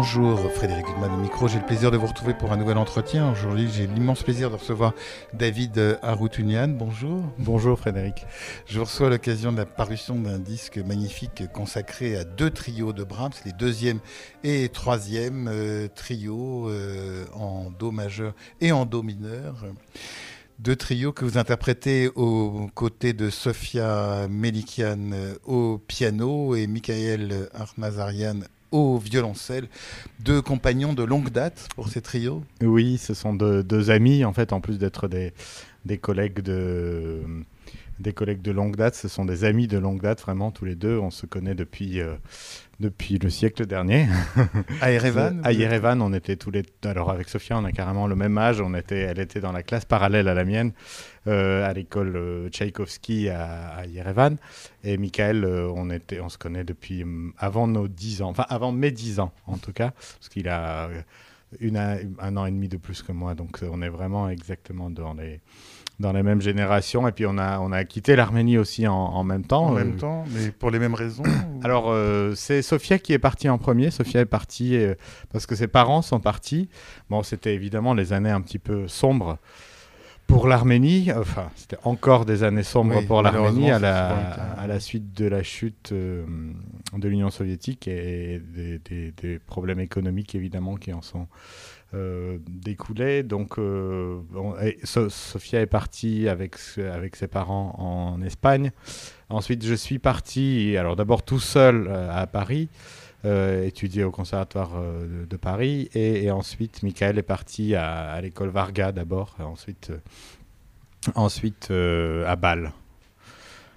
Bonjour Frédéric Huttman au micro, j'ai le plaisir de vous retrouver pour un nouvel entretien. Aujourd'hui j'ai l'immense plaisir de recevoir David Aroutunian. Bonjour. Bonjour Frédéric. Je reçois à l'occasion de la parution d'un disque magnifique consacré à deux trios de Brahms, les deuxième et troisième euh, trios euh, en Do majeur et en Do mineur. Deux trios que vous interprétez aux côtés de Sofia Melikian euh, au piano et Michael Armazarian au violoncelle, deux compagnons de longue date pour ces trios Oui, ce sont deux, amis, en fait, en plus d'être des, collègues de des collègues de longue date, ce sont des amis de longue date, vraiment, tous les deux. On se connaît depuis, euh, depuis le siècle dernier. À Erevan À Yerevan, on était tous les Alors, avec Sofia, on a carrément le même âge. On était... Elle était dans la classe parallèle à la mienne, euh, à l'école euh, Tchaïkovski à, à, Yerevan. Et Michael, on, était... on se connaît depuis hum, avant nos 10 ans, enfin, avant mes 10 ans, en tout cas, parce qu'il a une, un an et demi de plus que moi. Donc, on est vraiment exactement dans les dans les mêmes générations. Et puis on a, on a quitté l'Arménie aussi en, en, même temps. En même euh, temps, mais pour les mêmes raisons Alors euh, c'est Sofia qui est partie en premier. Sofia est partie euh, parce que ses parents sont partis. Bon, c'était évidemment les années un petit peu sombres pour l'Arménie, enfin, c'était encore des années sombres pour l'Arménie à la, à la suite de la chute de l'Union soviétique et des, des, des, problèmes économiques évidemment qui en sont euh, découlait. Donc, euh, Sophia est partie avec, avec ses parents en Espagne. Ensuite, je suis parti, alors d'abord tout seul euh, à Paris. Étudier au conservatoire de, Paris et, ensuite Michael est parti à, à l'école Varga d'abord ensuite ensuite à Bâle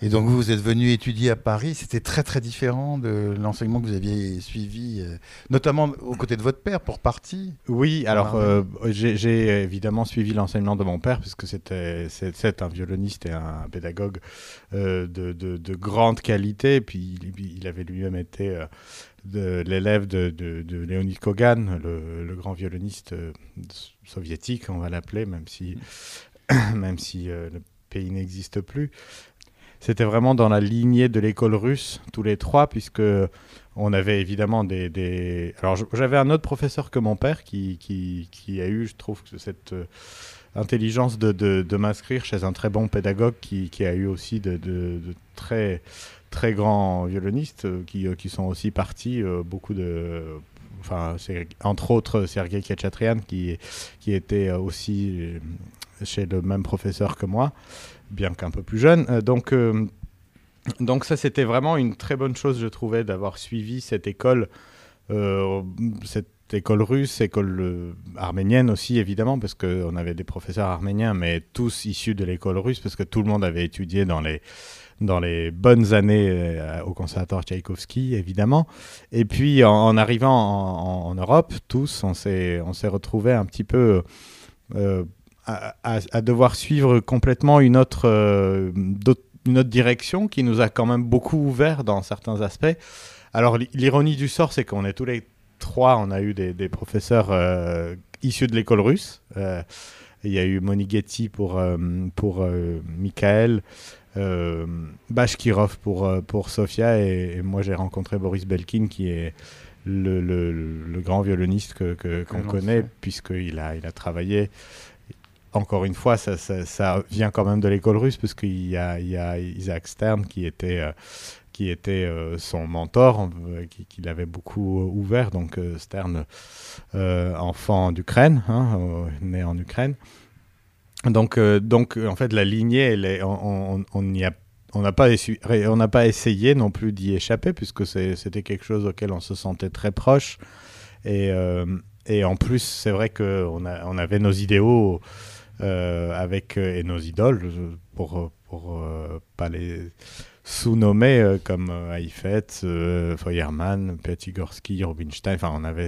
et donc vous, êtes venu étudier à Paris, c'était très très différent de l'enseignement que vous aviez suivi, euh, notamment aux côtés de votre père pour partie. Oui, alors euh, j'ai évidemment suivi l'enseignement de mon père puisque c'était c'est un violoniste et un pédagogue euh, de, de, de, grande qualité. Puis il, il avait lui-même été l'élève de, de, de, Kogan, le, grand violoniste soviétique, on va l'appeler, même si même si le pays n'existe plus. C'était vraiment dans la lignée de l'école russe, tous les trois, puisque on avait évidemment des... Alors j'avais un autre professeur que mon père qui, qui, qui a eu, je trouve, cette euh, intelligence de, de, de m'inscrire chez un très bon pédagogue qui, qui a eu aussi de, de, très, très grands violonistes euh, qui, euh, qui sont aussi partis, beaucoup de... Enfin, entre autres Sergei Khachatrian qui, qui était aussi chez le même professeur que moi bien qu'un peu plus jeune. Euh, donc, euh, donc ça, c'était vraiment une très bonne chose, je trouvais, d'avoir suivi cette école, euh, cette école russe, école arménienne aussi, évidemment, parce qu'on avait des professeurs arméniens, mais tous issus de l'école russe, parce que tout le monde avait étudié dans les dans les bonnes années au conservatoire Tchaïkovski, évidemment. Et puis, en, arrivant en, Europe, tous, on s'est retrouvés un petit peu à, devoir suivre complètement une autre, euh, une autre direction qui nous a quand même beaucoup ouvert dans certains aspects. Alors l'ironie du sort, c'est qu'on est tous les trois, on a eu des, professeurs euh, issus de l'école russe. Euh, il y a eu Monighetti pour, pour Michael, Bashkirov pour, pour Sofia, et, moi j'ai rencontré Boris Belkin qui est le, le, le grand violoniste qu'on que, qu'on connaît, puisqu'il a, il a travaillé encore une fois, ça, ça, vient quand même de l'école russe, parce qu'il y a, il y a Isaac Stern qui était, euh, qui était euh, son mentor, euh, qui, qui l'avait beaucoup ouvert. Donc Stern, enfant d'Ukraine, hein, né en Ukraine. Donc, donc, en fait, la lignée, on, on, a on n'a pas, essayé non plus d'y échapper puisque c'était quelque chose auquel on se sentait très proche et, et en plus c'est vrai qu'on on avait nos idéaux euh, avec euh, et nos idoles, pour, pour euh, pas les sous-nommés comme Haïfet, Feuermann, Piatigorski, Rubinstein. Enfin, on avait.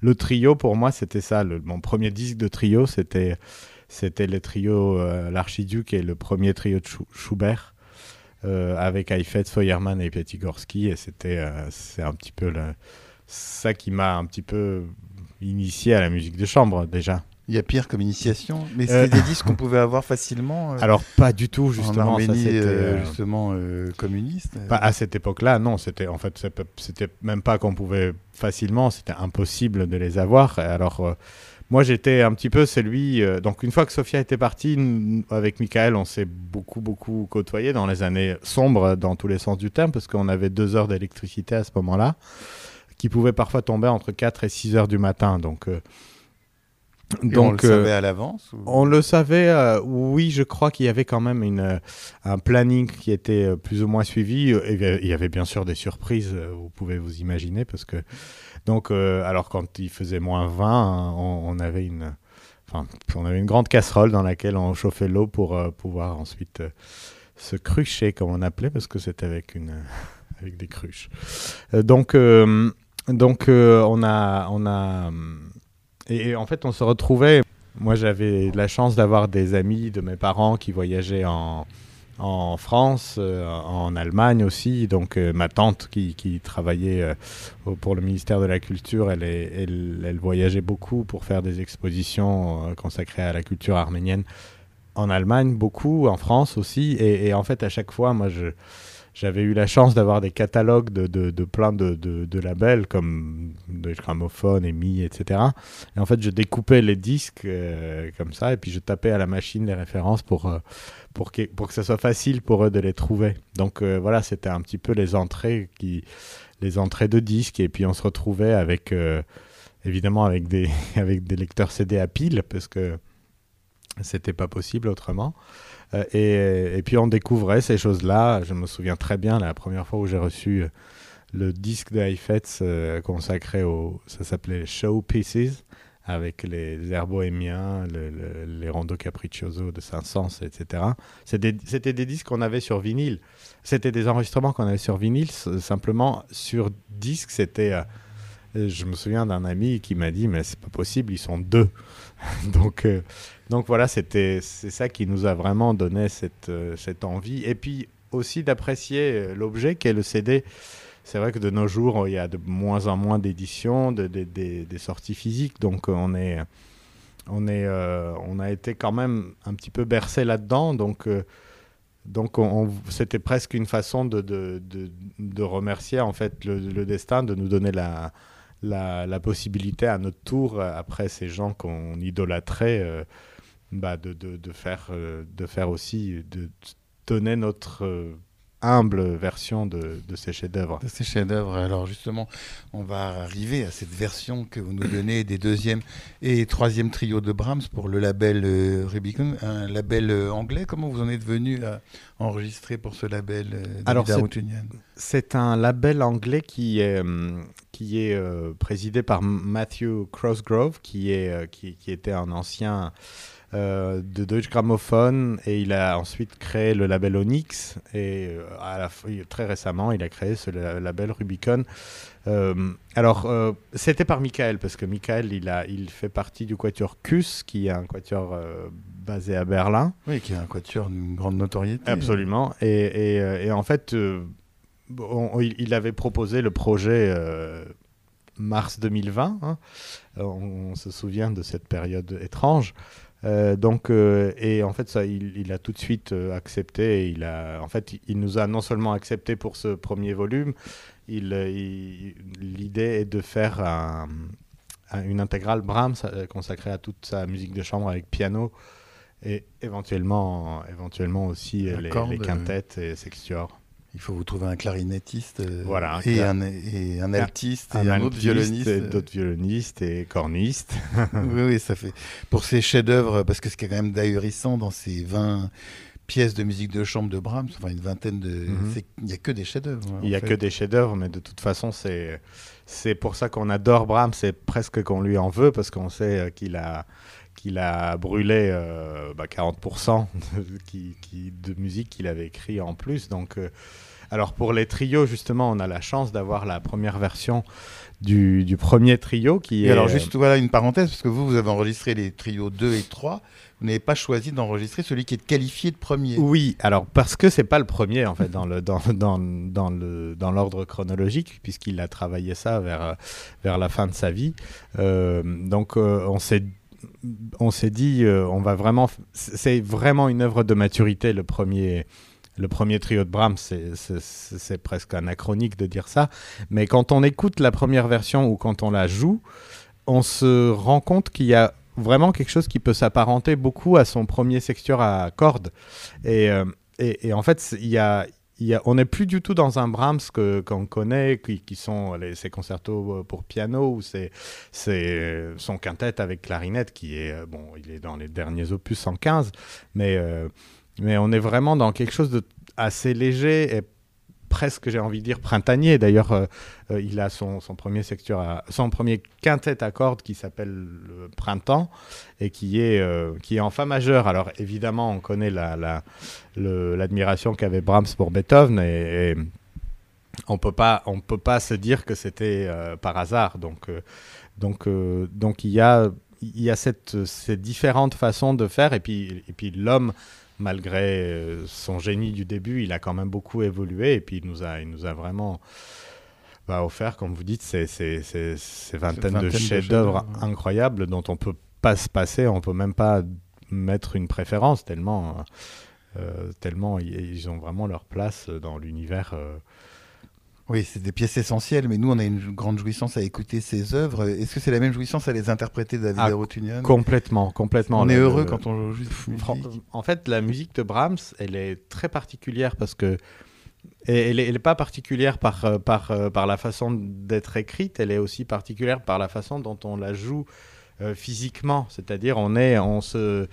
Le trio, pour moi, c'était ça. Mon premier disque de trio, c'était c'était le trio L'Archiduc et le premier trio de Schubert. avec Haïfet, Feuermann et Piatigorski. Et c'était c'est un petit peu le, ça qui m'a un petit peu initié à la musique de chambre déjà. Il y a pire comme initiation, mais Euh. c'est des disques qu'on pouvait avoir facilement euh, Alors pas du tout en justement. ça, Arménie c'était, euh, euh, justement euh, communiste. Pas à cette époque-là, non. C'était en fait, c'était même pas qu'on pouvait facilement. C'était impossible de les avoir. Alors, euh, moi, j'étais un petit peu celui. euh, donc, une fois que Sophia était partie, nous, avec Michael, on s'est beaucoup, beaucoup côtoyé dans les années sombres, dans tous les sens du terme, parce qu'on avait deux heures d'électricité à ce moment-là, qui pouvaient parfois tomber entre 4 et 6 heures du matin. Donc, euh, Et on le euh, savait à l'avance ou- on le savait, euh, oui, je crois qu'il y avait quand même une, euh, un planning qui était euh, plus ou moins suivi. Euh, Il y avait- bien sûr des surprises, euh, vous pouvez vous imaginer, parce que donc, euh, alors quand il faisait moins 20, hein, on, avait une, enfin, on avait une grande casserole dans laquelle on chauffait l'eau pour euh, pouvoir ensuite euh, se crucher, comme on appelait, parce que c'était avec avec des cruches. Donc, donc on a, on a, et en fait, on se retrouvait. Moi, j'avais la chance d'avoir des amis de mes parents qui voyageaient en, en France, euh, en Allemagne aussi. Donc, euh, ma tante qui, travaillait euh, pour le ministère de la Culture, elle, voyageait beaucoup pour faire des expositions consacrées à la culture arménienne en Allemagne, beaucoup, en France aussi. Et, en fait, à chaque fois, moi. J'avais eu la chance d'avoir des catalogues de, de, de plein de, de, de labels comme Deutsche Grammophon, EMI, etc. Et en fait, je découpais les disques comme ça, et puis je tapais à la machine les références pour, pour, que, pour que ça soit facile pour eux de les trouver. Donc euh, voilà, c'était un petit peu les entrées, qui, les entrées de disques, et puis on se retrouvait avec, euh, évidemment, avec des, avec des lecteurs CD à pile, parce que c'était pas possible autrement. Euh, et, et puis on découvrait ces choses-là. Je me souviens très bien la première fois où j'ai reçu le disque de consacré au. Ça s'appelait Show Pieces, avec les airs les rondeaux capriccioso de Saint-Saëns, etc. C'était des disques qu'on avait sur vinyle. C'était des enregistrements qu'on avait sur vinyle. Simplement, sur disque, c'était. euh, je me souviens d'un ami qui m'a dit Mais c'est pas possible, ils sont deux. donc, euh, donc voilà, c'est ça qui nous a vraiment donné cette, euh, cette envie. Et puis aussi d'apprécier euh, l'objet qu'est le CD. C'est vrai que de nos jours, il y a de moins en moins d'éditions, de, de- des- sorties physiques. Donc euh, on est, on est, euh, on a été quand même un petit peu bercé là-dedans. Donc euh, donc on- on- c'était presque une façon de, de, de, remercier en fait le, destin de nous donner la, la, possibilité à notre tour, après ces gens qu'on idolâtrait, euh, bah, de, faire, de faire aussi, de donner notre humble version de, de ces chefs-d'œuvre. de ces chefs-d'œuvre. Alors justement, on va arriver à cette version que vous nous donnez des deuxième et troisième trio de Brahms pour le label euh, Rubicon, un label euh, anglais. Comment vous en êtes venu à enregistrer pour ce label euh, Alors, c'est- un label anglais qui est, hum, qui est euh, présidé par Matthew Crossgrove, qui, est, euh, qui, qui était un ancien euh, de Deutsche Grammophon, et il a ensuite créé le label Onyx, et euh, à la, très récemment, il a créé ce la- label Rubicon. Euh, alors, euh, c'était par Michael, parce que Michael, il, a, il fait partie du quatuor Kus, qui est un quatuor euh, basé à Berlin. Oui, qui est un quatuor d'une grande notoriété. Absolument. Et, et, euh, et en fait, euh, on- il, avait proposé le projet euh, mars 2020. hein. On, on se souvient de cette période étrange. Euh, donc, euh, et en fait, ça, il, il a tout de suite euh, accepté. et Il a, en fait, il nous a non seulement accepté pour ce premier volume, il, euh, il- l'idée est de faire un- un- une intégrale Brahms consacrée à toute sa musique de chambre avec piano et éventuellement, éventuellement aussi les, les quintettes et sextuors. Il faut vous trouver un clarinettiste euh, Voilà, et, un, et un altiste et un, autre violoniste. et d'autres violonistes et cornistes. oui, oui, ça fait. Pour ces chefs-d'œuvre, parce que ce qui est quand même ahurissant dans ces 20 pièces de musique de chambre de Brahms, enfin une vingtaine de. Mhm. Il n'y a que des chefs-d'œuvre. hein, Il n'y a fait. que des chefs-d'œuvre, mais de toute façon, c'est c'est pour ça qu'on adore Brahms. C'est presque qu'on lui en veut parce qu'on sait euh, qu'il a qu'il a brûlé euh, bah, 40% de, qui, qui- de musique qu'il avait écrit en plus. Donc, euh, Alors pour les trios, justement, on a la chance d'avoir la première version du, du premier trio qui Et est... alors, juste voilà une parenthèse, parce que vous, vous avez enregistré les trios 2 et 3. Vous n'avez pas choisi d'enregistrer celui qui est qualifié de premier. Oui, alors parce que c'est pas le premier en fait dans le dans, dans, dans le dans l'ordre chronologique puisqu'il a travaillé ça vers vers la fin de sa vie. Euh, donc euh, on s'est on s'est dit euh, on va vraiment c'est vraiment une œuvre de maturité le premier le premier trio de Brahms, c'est- presque anachronique de dire ça, mais quand on écoute la première version ou quand on la joue, on se rend compte qu'il y a vraiment quelque chose qui peut s'apparenter beaucoup à son premier sextuor à cordes. Et, euh, et, en fait, il y a, on n'est plus du tout dans un Brahms qu'on connaît, qui, qui sont les, ses concertos euh, pour piano ou ses, ses- son quintet avec clarinette, qui est euh, bon, il est dans les derniers opus 115, mais euh, mais on est vraiment dans quelque chose de assez léger et presque, j'ai envie de dire, printanier. D'ailleurs, euh, euh, il a son, son premier son premier quintet à cordes qui s'appelle le Printemps et qui est, euh, qui est en fa majeur. Alors évidemment, on connaît la, la- l'admiration qu'avait Brahms pour Beethoven et, on peut pas, on peut pas se dire que c'était par hasard. Donc, donc, donc il y a, il y a cette, ces différentes façons de faire et puis, et puis l'homme malgré euh, son génie du début, il a quand même beaucoup évolué et puis il nous a, il nous a vraiment bah, offert, comme vous dites, ces, ces, ces, ces vingtaines, vingtaine de chefs-d'œuvre incroyables dont on peut pas se passer, on peut même pas mettre une préférence tellement, euh, tellement ils, ils ont vraiment leur place dans l'univers. euh. Oui, c'est des pièces essentielles, mais nous, on a une grande jouissance à écouter ces œuvres. Est-ce que c'est la même jouissance à les interpréter, David Ah, Arutunian Complètement, complètement. On est Le- heureux quand on joue. En fait, la musique de Brahms, elle est très particulière parce que et elle n'est pas particulière par, euh, par, euh, par la façon d'être écrite, elle est aussi particulière par la façon dont on la joue euh, physiquement. C'est-à-dire, on est, on se,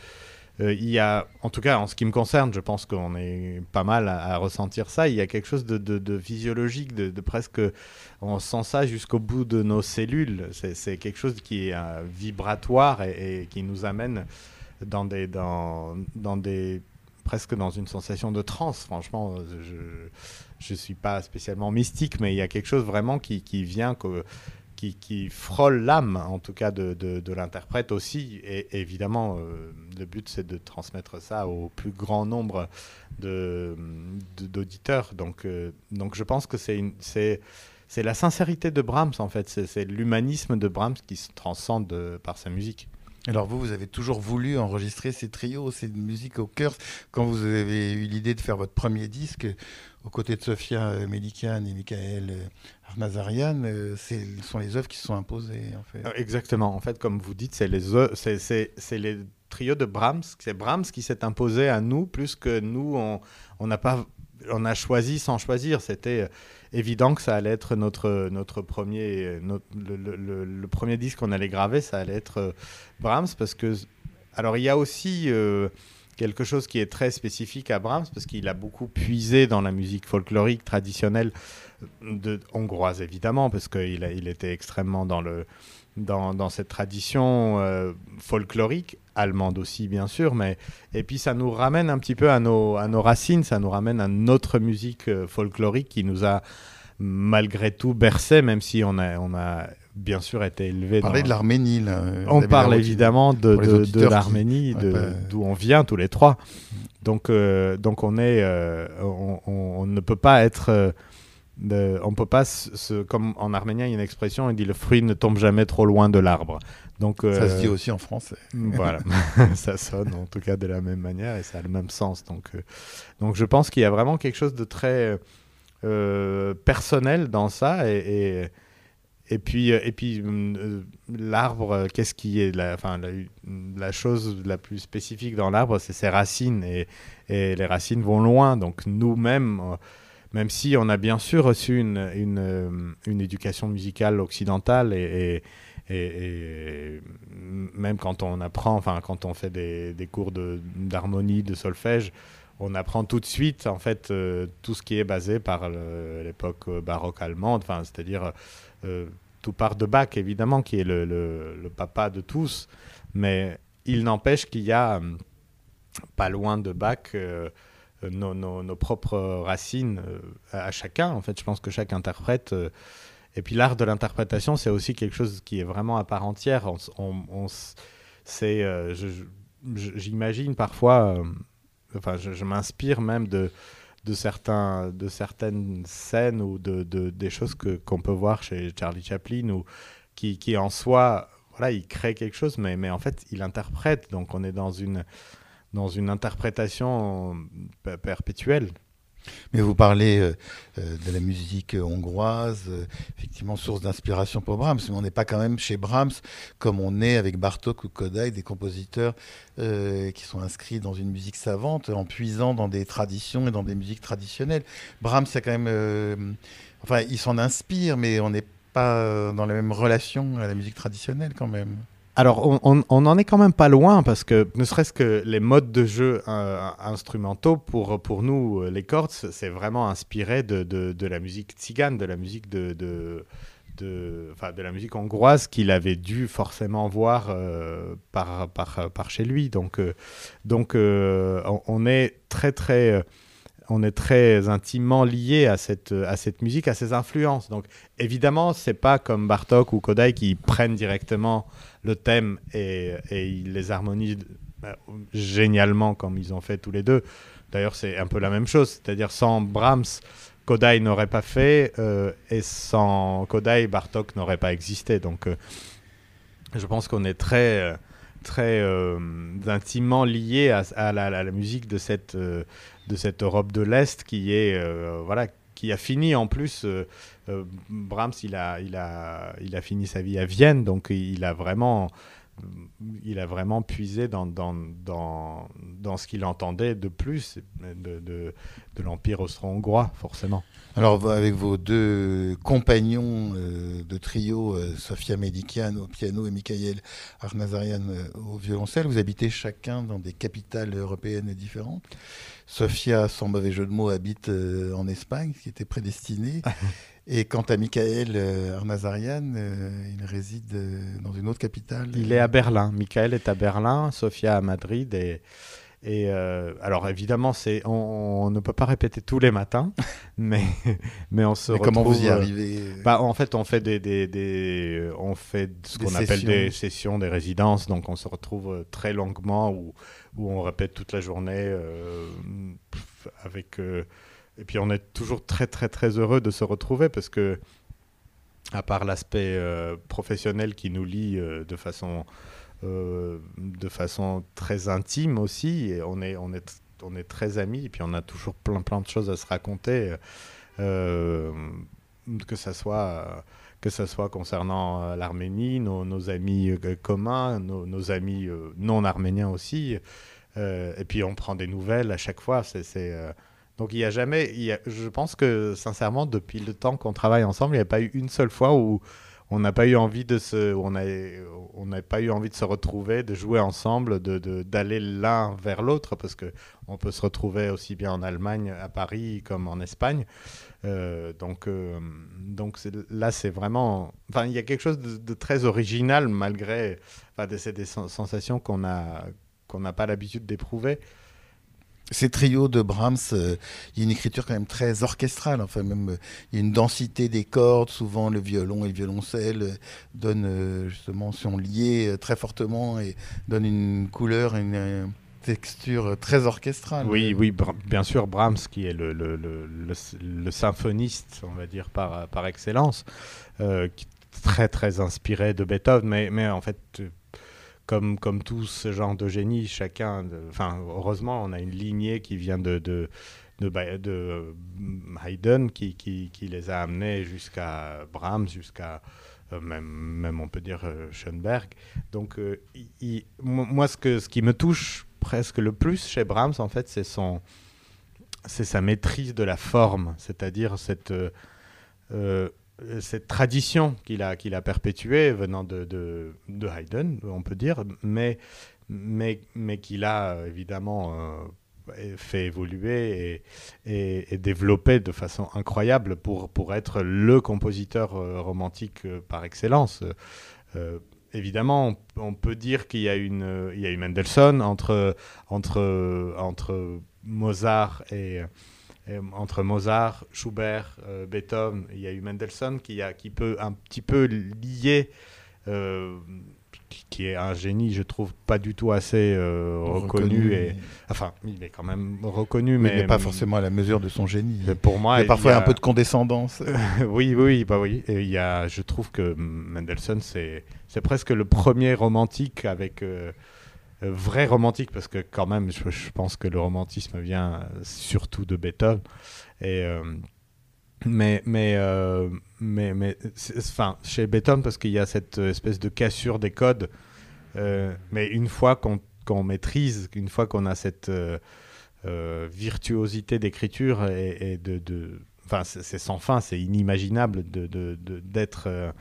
euh, il y a, en tout cas, en ce qui me concerne, je pense qu'on est pas mal à, ressentir ça. Il y a quelque chose de, physiologique, de, presque, on sent ça jusqu'au bout de nos cellules. C'est quelque chose qui est euh, vibratoire et, qui nous amène dans des, dans, dans des, presque dans une sensation de transe. Franchement, je, je suis pas spécialement mystique, mais il y a quelque chose vraiment qui, qui vient que qui, frôle l'âme, en tout cas, de, de, l'interprète aussi. Et évidemment, euh, le but, c'est de transmettre ça au plus grand nombre d'auditeurs. Donc, euh, donc, je pense que c'est la sincérité de Brahms, en fait. C'est c'est l'humanisme de Brahms qui se transcende euh, par sa musique. Alors vous, vous avez toujours voulu enregistrer ces trios, ces musiques au cœur. Quand vous avez eu l'idée de faire votre premier disque, aux côtés de Sofia euh, Melikian et Michael euh, Arnazarian, euh, ce sont les œuvres qui se sont imposées, en fait. Euh, Exactement. En fait, comme vous dites, c'est les, trios de Brahms. C'est Brahms qui s'est imposé à nous plus que nous, on, n'a pas, on a choisi sans choisir. C'était euh, évident que ça allait être notre, notre premier, euh, le, premier disque qu'on allait graver, ça allait être euh, Brahms parce que, alors il y a aussi euh, quelque chose qui est très spécifique à Brahms parce qu'il a beaucoup puisé dans la musique folklorique traditionnelle de, hongroise évidemment parce qu'il était extrêmement dans le dans, cette tradition euh, folklorique, allemande aussi bien sûr, mais et puis ça nous ramène un petit peu à nos, à nos racines, ça nous ramène à notre musique euh, folklorique qui nous a malgré tout bercé, même si on a, on a bien sûr été élevé On parlait dans... de l'Arménie, là. On parle évidemment de, de- de auditeurs qui- l'Arménie, Ouais, bah, d'où on vient tous les trois. Donc, euh, donc on est, euh, on, on- on ne peut pas être, de- on peut pas, se, comme en arménien il y a une expression, il dit le fruit ne tombe jamais trop loin de l'arbre. Donc Ça se euh, dit aussi en français. voilà, ça sonne en tout cas de la même manière et ça a le même sens. Donc, euh, donc je pense qu'il y a vraiment quelque chose de très euh, personnel dans ça et, et, et puis, euh, et puis hum, euh, l'arbre, euh, qu'est-ce qui est la, enfin, la, la chose la plus spécifique dans l'arbre, c'est ses racines et, et les racines vont loin. Donc nous-mêmes, euh, même si on a bien sûr reçu une, une, euh, une éducation musicale occidentale et, et, même quand on apprend, enfin quand on fait des, des cours d'harmonie, de, solfège, on apprend tout de suite en fait euh, tout ce qui est basé par l'époque euh, baroque allemande, enfin c'est-à-dire tout part de Bach évidemment qui est le, le- papa de tous, mais il n'empêche qu'il y a pas loin de Bach nos, nos, propres racines à chacun. En fait, je pense que chaque interprète. et puis l'art de l'interprétation, c'est aussi quelque chose qui est vraiment à part entière. On, c'est, j'imagine parfois, enfin, je m'inspire même de de, certains, de certaines scènes ou de des choses que, qu'on peut voir chez Charlie Chaplin ou qui, qui en soi, voilà, il crée quelque chose, mais, mais en fait, il interprète. Donc, on est dans une, dans une interprétation perpétuelle. Mais vous parlez euh, euh, de la musique hongroise, euh, effectivement source d'inspiration pour Brahms, mais on n'est pas quand même chez Brahms comme on est avec Bartok ou Kodai, des compositeurs qui sont inscrits dans une musique savante en puisant dans des traditions et dans des musiques traditionnelles. Brahms, c'est quand même, enfin, il s'en inspire, mais on n'est pas dans la même relation à la musique traditionnelle quand même. Alors, on, n'en est quand même pas loin parce que ne serait-ce que les modes de jeu euh, instrumentaux, pour, nous, euh, les cordes, c'est vraiment inspiré de, la musique tzigane, de la musique de, la musique hongroise qu'il avait dû forcément voir euh, par, chez lui. Donc on, est très, très on est très intimement lié à cette, à cette musique, à ses influences. Donc évidemment, c'est pas comme Bartok ou Kodai qui prennent directement le thème et, ils les harmonisent euh, génialement comme ils ont fait tous les deux. D'ailleurs, c'est un peu la même chose, c'est-à-dire sans Brahms, Kodai n'aurait pas fait euh, et sans Kodai, Bartok n'aurait pas existé. Donc euh, je pense qu'on est très très intimement lié à, la, musique de cette de cette Europe de l'Est qui est euh, voilà qui a fini en plus euh, euh, Brahms il a il a il a fini sa vie à Vienne donc il a vraiment il a vraiment puisé dans, dans, dans, dans ce qu'il entendait de plus de, de, de l'Empire austro-hongrois, forcément. Alors, avec vos deux compagnons de trio, Sofia Medikian au piano et Michael Arnazarian au violoncelle, vous habitez chacun dans des capitales européennes différentes. Sofia, sans mauvais jeu de mots, habite euh, en Espagne, ce qui était prédestiné. Et quant à Michael euh, Arnazarian, euh, il réside dans une autre capitale. Il est à Berlin. Michael est à Berlin, Sofia à Madrid. Et, et alors évidemment, c'est on, ne peut pas répéter tous les matins, mais mais on se mais retrouve. Comment vous y arrivez bah, en fait, on fait des, des, des on fait ce qu'on appelle des sessions, des résidences. Donc on se retrouve très longuement ou où on répète toute la journée euh, avec euh, et puis on est toujours très très très heureux de se retrouver parce que à part l'aspect euh, professionnel qui nous lie de façon de façon très intime aussi on est on est on est très amis et puis on a toujours plein plein de choses à se raconter que ça soit que ce soit concernant euh, l'Arménie, nos, amis euh, communs, nos, amis euh, non arméniens aussi. et puis on prend des nouvelles à chaque fois. C'est, Donc il n'y a jamais, je pense que sincèrement, depuis le temps qu'on travaille ensemble, il n'y a pas eu une seule fois où on n'a pas eu envie de se, on on n'a pas eu envie de se retrouver, de jouer ensemble, de d'aller l'un vers l'autre, parce que on peut se retrouver aussi bien en Allemagne, à Paris, comme en Espagne. Euh, donc, euh, donc là, c'est vraiment, enfin, il y a quelque chose de, très original malgré, enfin, des, des sensations qu'on a qu'on n'a pas l'habitude d'éprouver ces trios de Brahms, euh, il y a une écriture quand même très orchestrale. Enfin, même, euh, il y a une densité des cordes. Souvent, le violon et le violoncelle euh, donnent, justement, sont liés très fortement et donnent une couleur, une, texture très orchestrale. Oui, oui, bien sûr, Brahms, qui est le, symphoniste, on va dire, par, par excellence, qui est très, très inspiré de Beethoven, mais en fait, comme, comme tout ce genre de génie, chacun, enfin, heureusement, on a une lignée qui vient de, de, de, de Haydn qui, qui, les a amenés jusqu'à Brahms, jusqu'à euh, même, même, on peut dire, euh, Schoenberg. Donc, euh, moi, ce, que, ce qui me touche presque le plus chez Brahms, en fait, c'est son c'est sa maîtrise de la forme, c'est-à-dire cette euh, cette tradition qu'il a, qu'il a perpétuée venant de, de, Haydn, on peut dire, mais, mais, mais qu'il a euh, évidemment euh, fait évoluer et, et, développer de façon incroyable pour, pour être le compositeur romantique par excellence. évidemment, on, peut dire qu'il y a y a eu Mendelssohn entre, entre, entre Mozart et, entre Mozart, Schubert, Beethoven, il y a eu Mendelssohn qui, a, qui peut un petit peu lier qui est un génie, je trouve, pas du tout assez euh, reconnu, et enfin, il est quand même reconnu, mais il n'est pas forcément à la mesure de son génie. Pour moi, il y a parfois un peu de condescendance. oui, oui, bah oui. Et il y a, je trouve que Mendelssohn, c'est presque le premier romantique avec euh, euh, vrai romantique, parce que quand même, je, pense que le romantisme vient surtout de Beethoven. Et mais mais euh, mais mais enfin chez Beethoven parce qu'il y a cette espèce de cassure des codes euh, mais une fois qu'on maîtrise une fois qu'on a cette euh, virtuosité d'écriture et, de, enfin c'est sans fin c'est inimaginable de d'être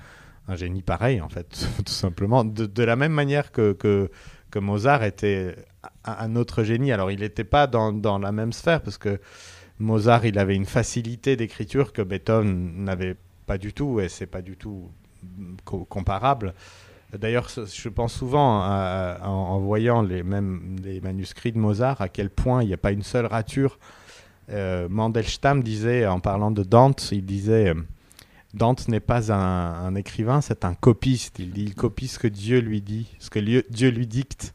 un génie pareil en fait tout simplement de, la même manière que, que Mozart était un autre génie alors il n'était pas dans, dans la même sphère parce que Mozart, il avait une facilité d'écriture que Beethoven n'avait pas du tout, et c'est pas du tout comparable. D'ailleurs, je pense souvent, en, voyant les, mêmes les manuscrits de Mozart, à quel point il n'y a pas une seule rature. Euh, Mandelstam disait, en parlant de Dante, il disait Dante n'est pas un, écrivain, c'est un copiste. Il il copie ce que Dieu lui dit, ce que Dieu lui dicte.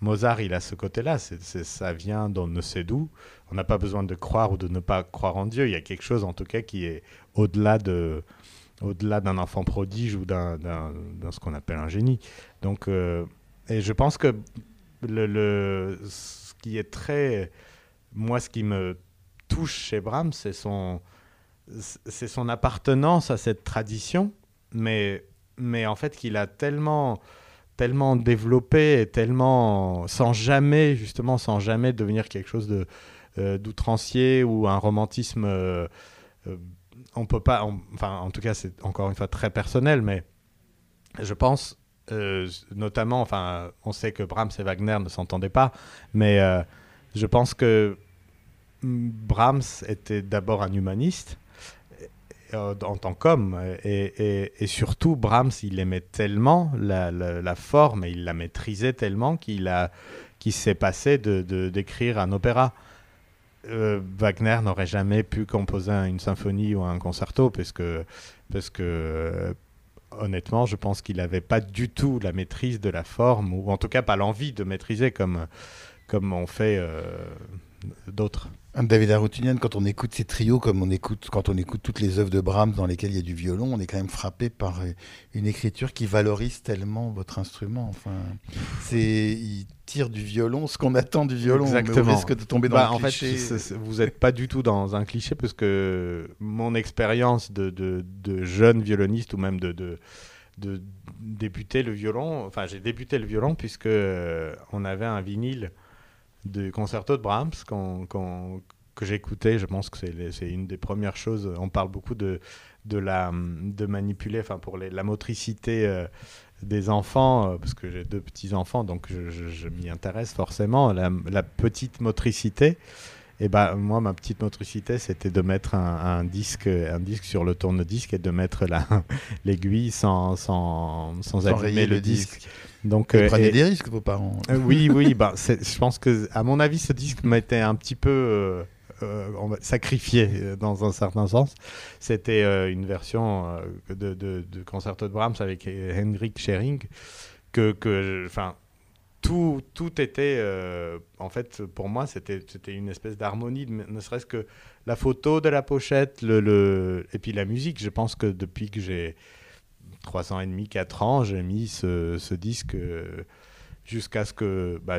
Mozart, il a ce côté-là, ça vient d'on ne sait d'où. On n'a pas besoin de croire ou de ne pas croire en Dieu. Il y a quelque chose, en tout cas, qui est au-delà de, au-delà d'un enfant prodige ou d'un, ce qu'on appelle un génie. Donc, euh, et je pense que le, ce qui est très, moi, ce qui me touche chez Brahms, c'est son, c'est son appartenance à cette tradition, mais, mais en fait qu'il a tellement tellement développé et tellement sans jamais justement sans jamais devenir quelque chose de euh, d'outrancier ou un romantisme euh, euh, on peut pas enfin en tout cas c'est encore une fois très personnel mais je pense notamment enfin on sait que Brahms et Wagner ne s'entendaient pas mais je pense que Brahms était d'abord un humaniste en tant qu'homme. Et, surtout, Brahms, il aimait tellement la, forme et il la maîtrisait tellement qu'il a, s'est passé de, d'écrire un opéra. Euh, Wagner n'aurait jamais pu composer une symphonie ou un concerto parce que, parce que euh, honnêtement, je pense qu'il n'avait pas du tout la maîtrise de la forme, ou en tout cas pas l'envie de maîtriser comme, comme on fait d'autres. David Arutunian, quand on écoute ces trios, comme on écoute, quand on écoute toutes les œuvres de Brahms dans lesquelles il y a du violon, on est quand même frappé par euh, une écriture qui valorise tellement votre instrument. Enfin, c'est, il tire du violon ce qu'on attend du violon. Exactement. Mais risque de tomber dans bah, un cliché. En fait, vous n'êtes pas du tout dans un cliché parce que mon expérience de, de, de, jeune violoniste ou même de, de de débuter le violon. Enfin, j'ai débuté le violon puisque euh, on avait un vinyle du concerto de Brahms que j'écoutais. Je pense que c'est une des premières choses. On parle beaucoup de, de, la, de manipuler, enfin pour les, la motricité euh, des enfants, euh, parce que j'ai deux petits-enfants, donc je, m'y intéresse forcément. La, la, petite motricité. Et ben moi, ma petite motricité, c'était de mettre un, disque, un disque sur le tourne-disque et de mettre l'aiguille sans, sans, sans, abîmer le, disque. Donc, euh, prenez des risques, vos parents. Euh, oui, oui. bah, je pense que, à mon avis, ce disque m'était un petit peu euh, sacrifié dans un certain sens. C'était une version de, de, de, concerto de Brahms avec Henrik Schering que, que enfin, tout, tout était, en fait, pour moi, c'était une espèce d'harmonie, ne serait-ce que la photo de la pochette, le, le, et puis la musique. Je pense que depuis que j'ai trois ans et demi, quatre ans, j'ai mis ce, disque euh, jusqu'à ce que bah,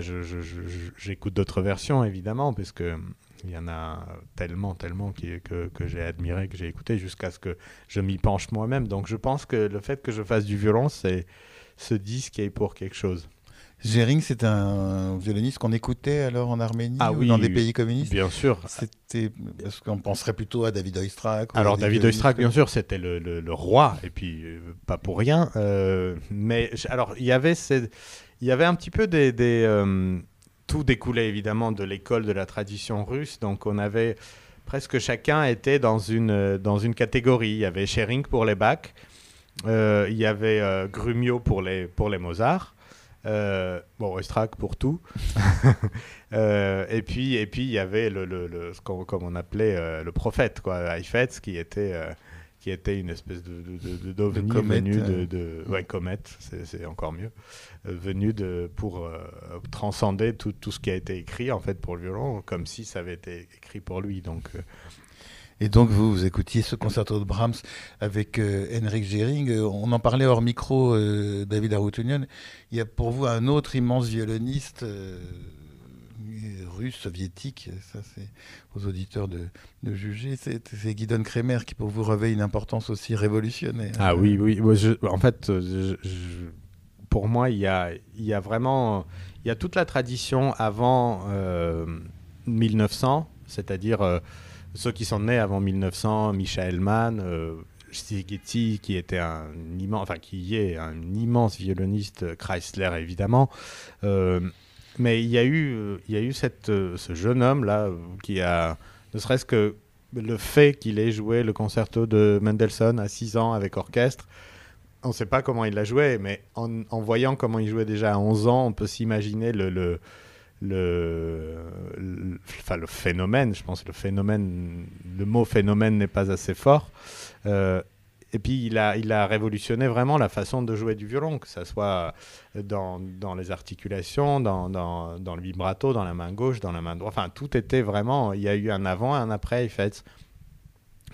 j'écoute d'autres versions, évidemment, parce que il y en a tellement, tellement qui, que, que j'ai admiré, que j'ai écouté, jusqu'à ce que je m'y penche moi-même. Donc je pense que le fait que je fasse du violon, c'est ce disque qui est pour quelque chose. Gering, c'est un violoniste qu'on écoutait alors en Arménie ah ou dans des pays communistes Bien sûr. C'était parce qu'on penserait plutôt à David Oistrakh. Alors David Oistrakh, bien sûr, c'était le, le, roi et puis euh, pas pour rien. Euh, mais alors il y avait il y avait un petit peu des, des euh, tout découlait évidemment de l'école de la tradition russe, donc on avait presque chacun était dans une dans une catégorie. Il y avait Schering pour les Bach, il y avait Grumio pour les pour les Mozart. Bon, Oistrakh pour tout. et puis, et puis il y avait le, le, ce qu'on, comme on appelait le prophète, quoi, Heifetz, qui était qui était une espèce de, de, de, venu de, de, ouais comète, c'est, encore mieux, venu de pour transcender tout, tout, ce qui a été écrit en fait pour le violon, comme si ça avait été écrit pour lui. Donc et donc, vous, vous écoutiez ce concerto de Brahms avec euh, Henrik Gering. Euh, on en parlait hors micro, euh, David Arutunian. Il y a pour vous un autre immense violoniste russe, soviétique. Ça, c'est aux auditeurs de, juger. C'est, c'est Guidon Kremer qui, pour vous, revêt une importance aussi révolutionnaire. Ah oui, oui. en fait, pour moi, il y a, il y a vraiment... Il y a toute la tradition avant 1900, c'est-à-dire ceux qui sont nés avant 1900, Michael Mann, euh, qui était un immense, enfin qui est un immense violoniste, Chrysler évidemment. Euh, mais il y a eu, il y a eu cette, euh, ce jeune homme là qui a, ne serait-ce que le fait qu'il ait joué le concerto de Mendelssohn à 6 ans avec orchestre. On ne sait pas comment il l'a joué, mais en, en, voyant comment il jouait déjà à 11 ans, on peut s'imaginer le, le le, enfin, le phénomène, je pense le phénomène, le mot phénomène n'est pas assez fort. Euh, et puis il a, il a révolutionné vraiment la façon de jouer du violon, que ce soit dans, dans les articulations, dans, dans, dans, le vibrato, dans la main gauche, dans la main droite. Enfin, tout était vraiment. Il y a eu un avant et un après, en fait.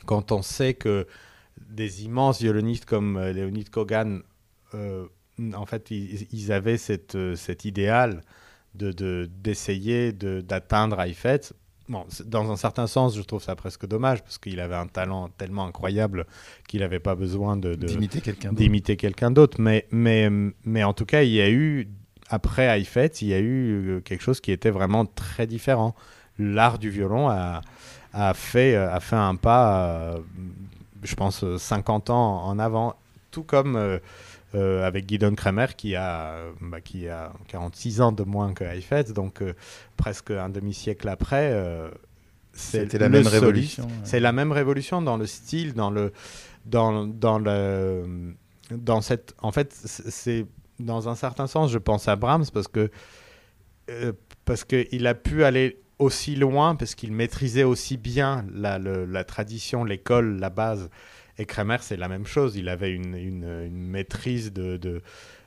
Quand on sait que des immenses violonistes comme euh, Leonid Kogan, euh, en fait, ils, ils avaient cette, cet idéal d'essayer de, d'atteindre Heifetz. Bon, dans un certain sens, je trouve ça presque dommage parce qu'il avait un talent tellement incroyable qu'il n'avait pas besoin de, d'imiter quelqu'un d'autre. D'imiter quelqu'un d'autre. Mais, mais, mais en tout cas, il y a eu, après Heifetz, il y a eu euh, quelque chose qui était vraiment très différent. L'art du violon a, a, fait, a fait un pas, euh, je pense, 50 ans en avant. Tout comme euh, euh, avec Guidon Kremer qui a, bah, qui a 46 ans de moins que Heifetz, donc euh, presque un demi-siècle après. Euh, C'était la même révolution. C'est la même révolution dans le style, dans le, dans, dans le, dans cette. En fait, c'est dans un certain sens, je pense à Brahms parce que parce qu'il a pu aller aussi loin parce qu'il maîtrisait aussi bien la, la tradition, l'école, la base et Kremer, c'est la même chose. Il avait une, une, maîtrise de, de,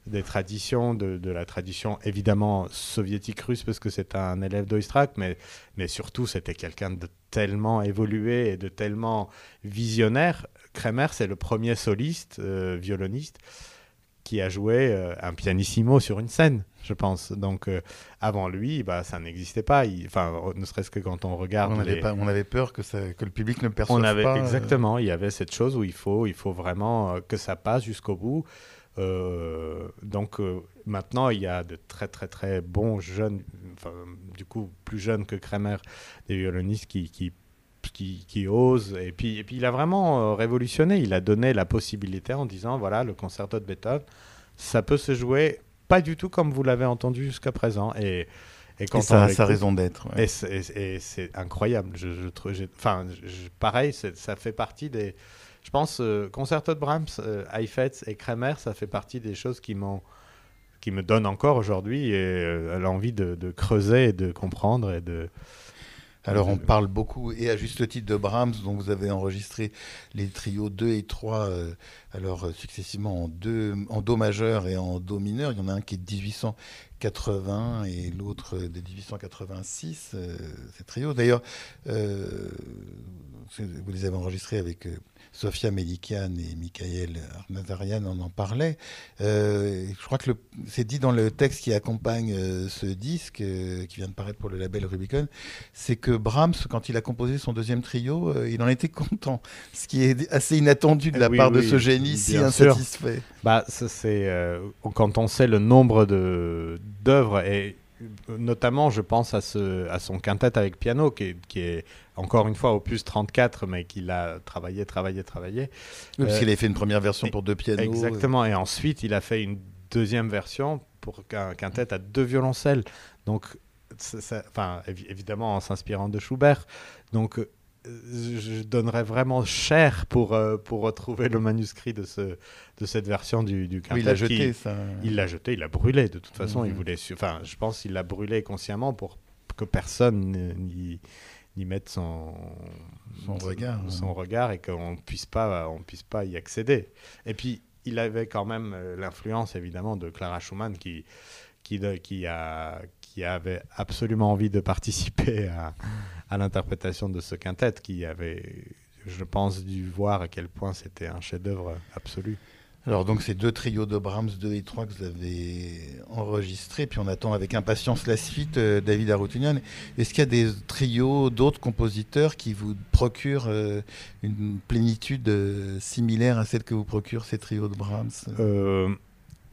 des traditions, de, de, la tradition évidemment soviétique russe, parce que c'est un élève d'Oistrakh, mais, mais surtout, c'était quelqu'un de tellement évolué et de tellement visionnaire. Kremer, c'est le premier soliste, euh, violoniste, qui a joué euh, un pianissimo sur une scène, je pense. Donc euh, avant lui, bah, ça n'existait pas. Enfin, ne serait-ce que quand on regarde. On, avait, on avait peur que, ça, que le public ne perçoive on avait, pas. Euh, exactement. Il y avait cette chose où il faut, il faut vraiment que ça passe jusqu'au bout. donc maintenant, il y a de très très très bons jeunes, enfin, du coup plus jeunes que Kremer, des violonistes qui, qui qui, qui, ose. Et puis, et puis il a vraiment euh, révolutionné. Il a donné la possibilité en disant voilà, le concerto de Beethoven, ça peut se jouer pas du tout comme vous l'avez entendu jusqu'à présent. Et, et, quand ça a sa raison d'être. Et c'est incroyable. Je, je, enfin, pareil, ça fait partie des. Je pense, euh, concerto de Brahms, euh, Heifetz et Kremer, ça fait partie des choses qui m'ont qui me donnent encore aujourd'hui et l'envie de, de, creuser et de comprendre et de alors on parle beaucoup, et à juste titre, de Brahms, dont vous avez enregistré les trios 2 et 3, euh, alors euh, successivement en, deux, en Do majeur et en Do mineur. Il y en a un qui est de 1880 et l'autre de 1886, euh, ces trios. D'ailleurs, vous les avez enregistrés avec Sofia Melikian et Michael Arnazarian en en parlaient. Euh, je crois que c'est dit dans le texte qui accompagne euh, ce disque, euh, qui vient de paraître pour le label Rubicon, c'est que Brahms, quand il a composé son deuxième trio, il en était content, ce qui est assez inattendu de la part de ce génie si insatisfait. Bah, c'est quand on sait le nombre d'œuvres et notamment, je pense à, ce, à son quintet avec piano, qui est, qui est encore une fois opus 34, mais qu'il a travaillé, travaillé, travaillé. Oui, parce qu'il a fait une première version pour deux pianos. Exactement, et ensuite il a fait une deuxième version pour un quintet à deux violoncelles. Donc, enfin, évidemment en s'inspirant de Schubert. Donc, je donnerais vraiment cher pour, euh, pour retrouver le manuscrit de, ce, de cette version du, du. Oui, il l'a jeté, ça. Il l'a jeté, il l'a brûlé. De toute façon, il Mhm. voulait. Enfin, je pense qu'il l'a brûlé consciemment pour que personne n'y mette son, Son regard, son ouais. regard et qu'on puisse pas, on puisse pas y accéder. Et puis, il avait quand même euh, l'influence évidemment de Clara Schumann qui, qui, qui, a, qui avait absolument envie de participer à, à l'interprétation de ce quintet, qui avait, je pense, dû voir à quel point c'était un chef-d'œuvre absolu. Alors donc ces deux trios de Brahms 2 et 3 que vous avez enregistrés, puis on attend avec impatience la suite, euh, David Arutunian. Est-ce qu'il y a des trios d'autres compositeurs qui vous procurent euh, une plénitude euh, similaire à celle que vous procurent ces trios de Brahms? Euh,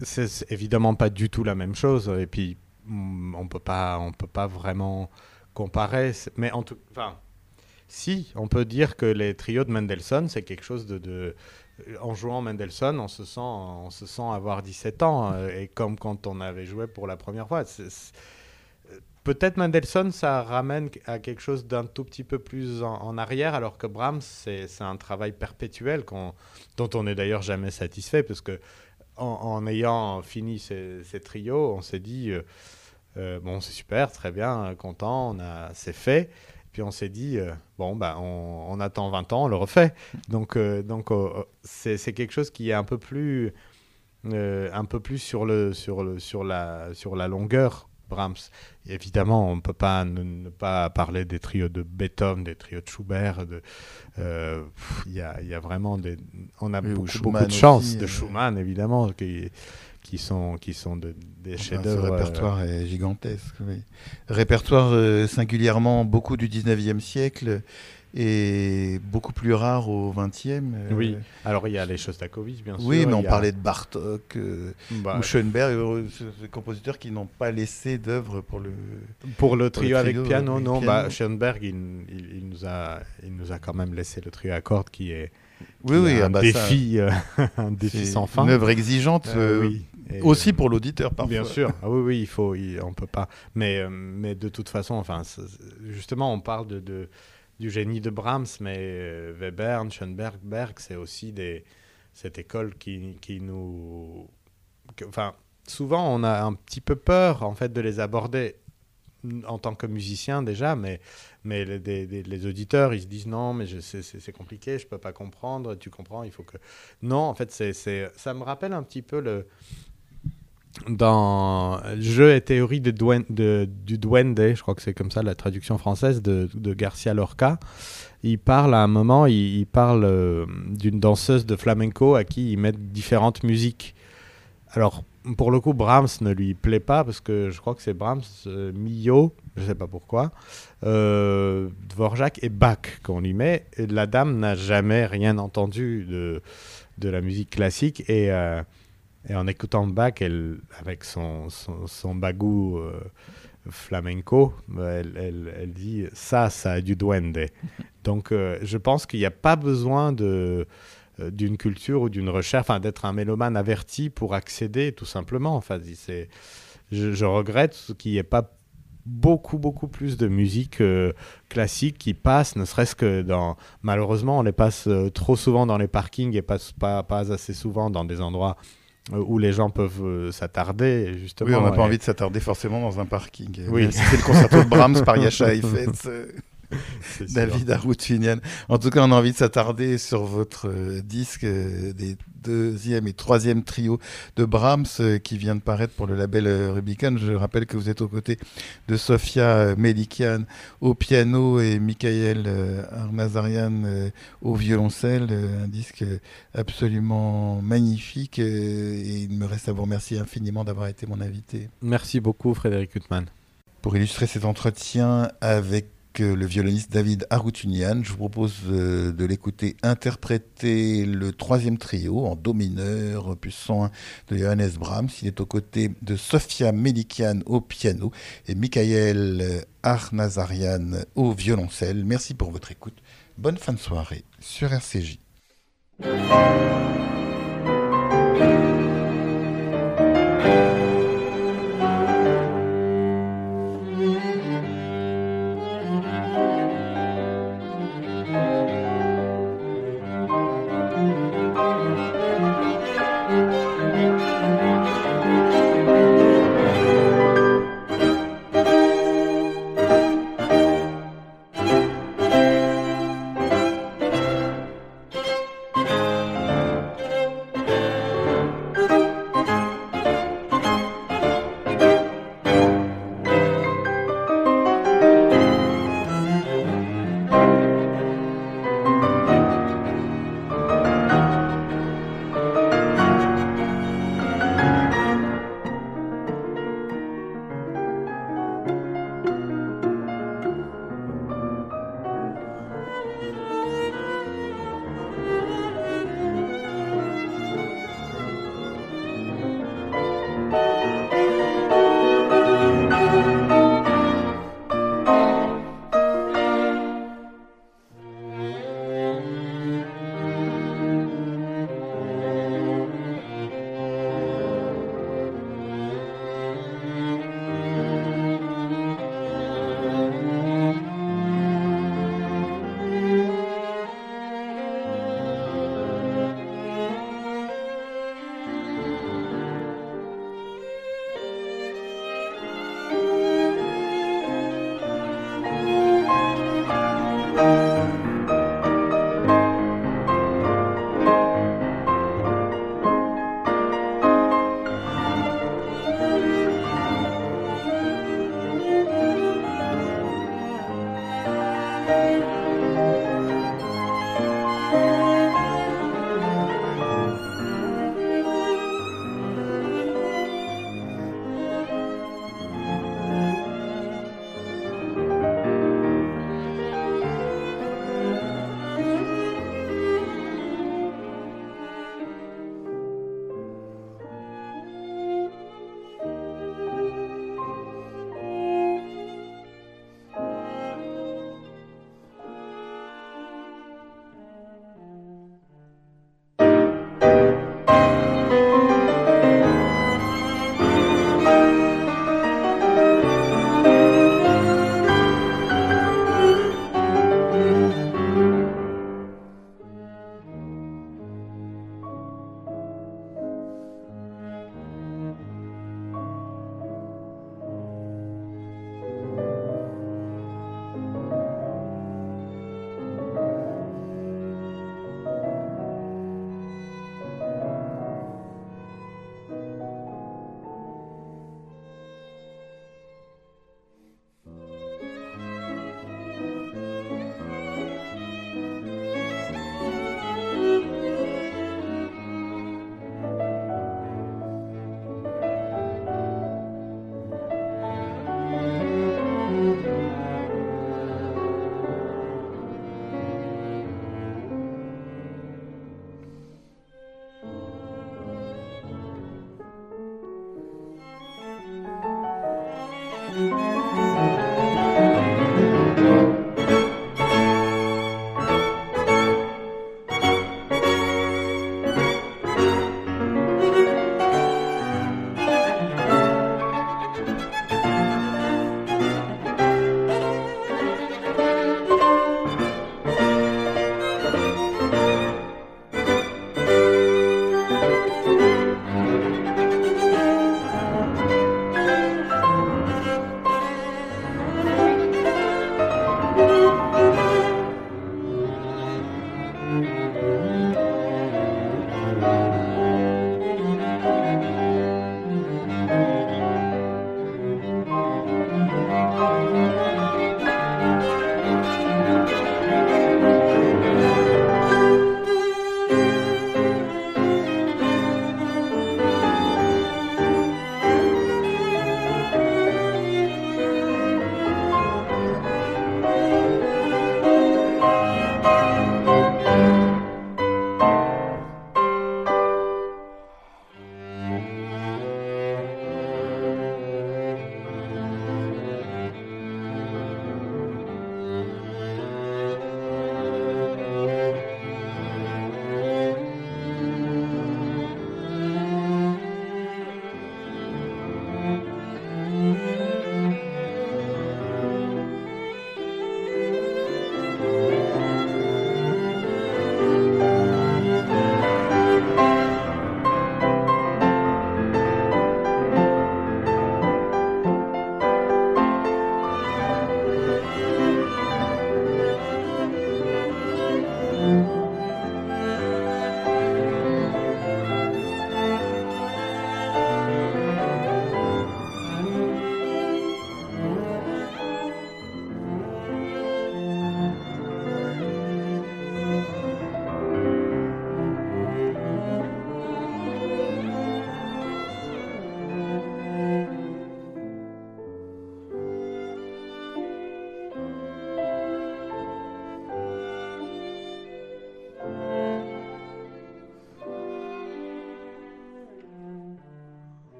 c'est c'est évidemment pas du tout la même chose et puis mm, on peut pas on peut pas vraiment comparer mais en tout enfin si on peut dire que les trios de Mendelssohn c'est quelque chose de, de- en jouant Mendelssohn on se sent on se sent avoir 17 ans euh, et comme quand on avait joué pour la première fois Peut-être Mendelssohn, ça ramène à quelque chose d'un tout petit peu plus en, arrière, alors que Brahms, c'est un travail perpétuel dont on n'est d'ailleurs jamais satisfait, parce que en, ayant fini ces, ces trios, on s'est dit euh, euh, bon, c'est super, très bien, content, on a, c'est fait. Puis on s'est dit euh, bon, bah, on, on attend 20 ans, on le refait. Donc, euh, donc euh, c'est c'est quelque chose qui est un peu plus, un peu plus sur, le, sur, le, sur, la, sur la longueur. Brahms. Évidemment, on ne peut pas ne, ne pas parler des trios de Beethoven, des trios de Schubert. de, Il y, a, y a vraiment des. On a beaucoup, de chance aussi, de. Schumann, évidemment, qui, qui sont, qui sont de- des Enfin, chefs-d'œuvre. Ce euh, répertoire est gigantesque. oui. Répertoire euh, singulièrement beaucoup du 19e siècle et beaucoup plus rare au 20e. euh, Oui, alors il y a les Shostakovich, bien sûr. Oui, mais on a- parlait de Bartok euh, bah, ou Schoenberg, euh, ce- ces compositeurs qui n'ont pas laissé d'œuvre pour le. Pour le Pour le trio avec trio piano, avec non. piano. Bah, Schoenberg, il, il- il nous a, il nous a quand même laissé le trio à cordes qui est, qui Oui, oui, ah un, bah ça, défi, euh, un défi sans fin. Une œuvre exigeante, Euh, euh, oui. Et, aussi euh, pour l'auditeur parfois. Bien sûr. Ah oui, oui, il faut, il- on peut pas. Mais, euh, mais de toute façon, enfin, justement, on parle de, de- du génie de Brahms, mais euh, Webern, Schoenberg, Berg, c'est aussi des, cette école qui, qui nous, que- enfin, souvent, on a un petit peu peur, en fait, de les aborder en tant que musicien déjà, mais, mais les, les auditeurs, ils se disent non, mais c'est- compliqué, je peux pas comprendre, tu comprends, il faut que... Non, en fait, c'est- ça me rappelle un petit peu le... Dans Jeu et théorie de Duen- de- du Duende, je crois que c'est comme ça la traduction française de, de Garcia Lorca, il parle à un moment, il, parle euh, d'une danseuse de flamenco à qui ils mettent différentes musiques. Alors, pour le coup, Brahms ne lui plaît pas parce que je crois que c'est Brahms, euh, Milhaud, je sais pas pourquoi, euh, Dvorak et Bach qu'on lui met. Et la dame n'a jamais rien entendu de, de la musique classique et, euh, et en écoutant Bach, elle, avec son, son, son bagou euh, flamenco, elle, elle, elle dit ça, ça a du duende. Donc, euh, je pense qu'il n'y a pas besoin de euh, d'une culture ou d'une recherche, enfin d'être un mélomane averti pour accéder tout simplement. Enfin, c'est, je, je regrette qu'il n'y ait pas beaucoup beaucoup plus de musique euh, classique qui passe, ne serait-ce que dans. Malheureusement, on les passe euh, trop souvent dans les parkings et pas pas, pas assez souvent dans des endroits où les gens peuvent euh, s'attarder justement. Oui, on n'a pas Et- envie de s'attarder forcément dans un parking. Oui. C'est le concerto de Brahms par Yasha Heifetz. David Arutunian. En tout cas, on a envie de s'attarder sur votre euh, disque euh, des deuxième et troisième trio de Brahms euh, qui vient de paraître pour le label Rubicon. Je rappelle que vous êtes aux côtés de Sofia Melikian au piano et Michael Armazarian au violoncelle. Un disque absolument magnifique. et il me reste à vous remercier infiniment d'avoir été mon invité. Merci beaucoup, Frédéric Huttman. Pour illustrer cet entretien avec le violoniste David Arutunian, je vous propose euh, de l'écouter interpréter le troisième trio en do mineur, opus 101 de Johannes Brahms. Il est aux côtés de Sofia Melikian au piano et Michael Arnazarian au violoncelle. Merci pour votre écoute. Bonne fin de soirée sur RCJ.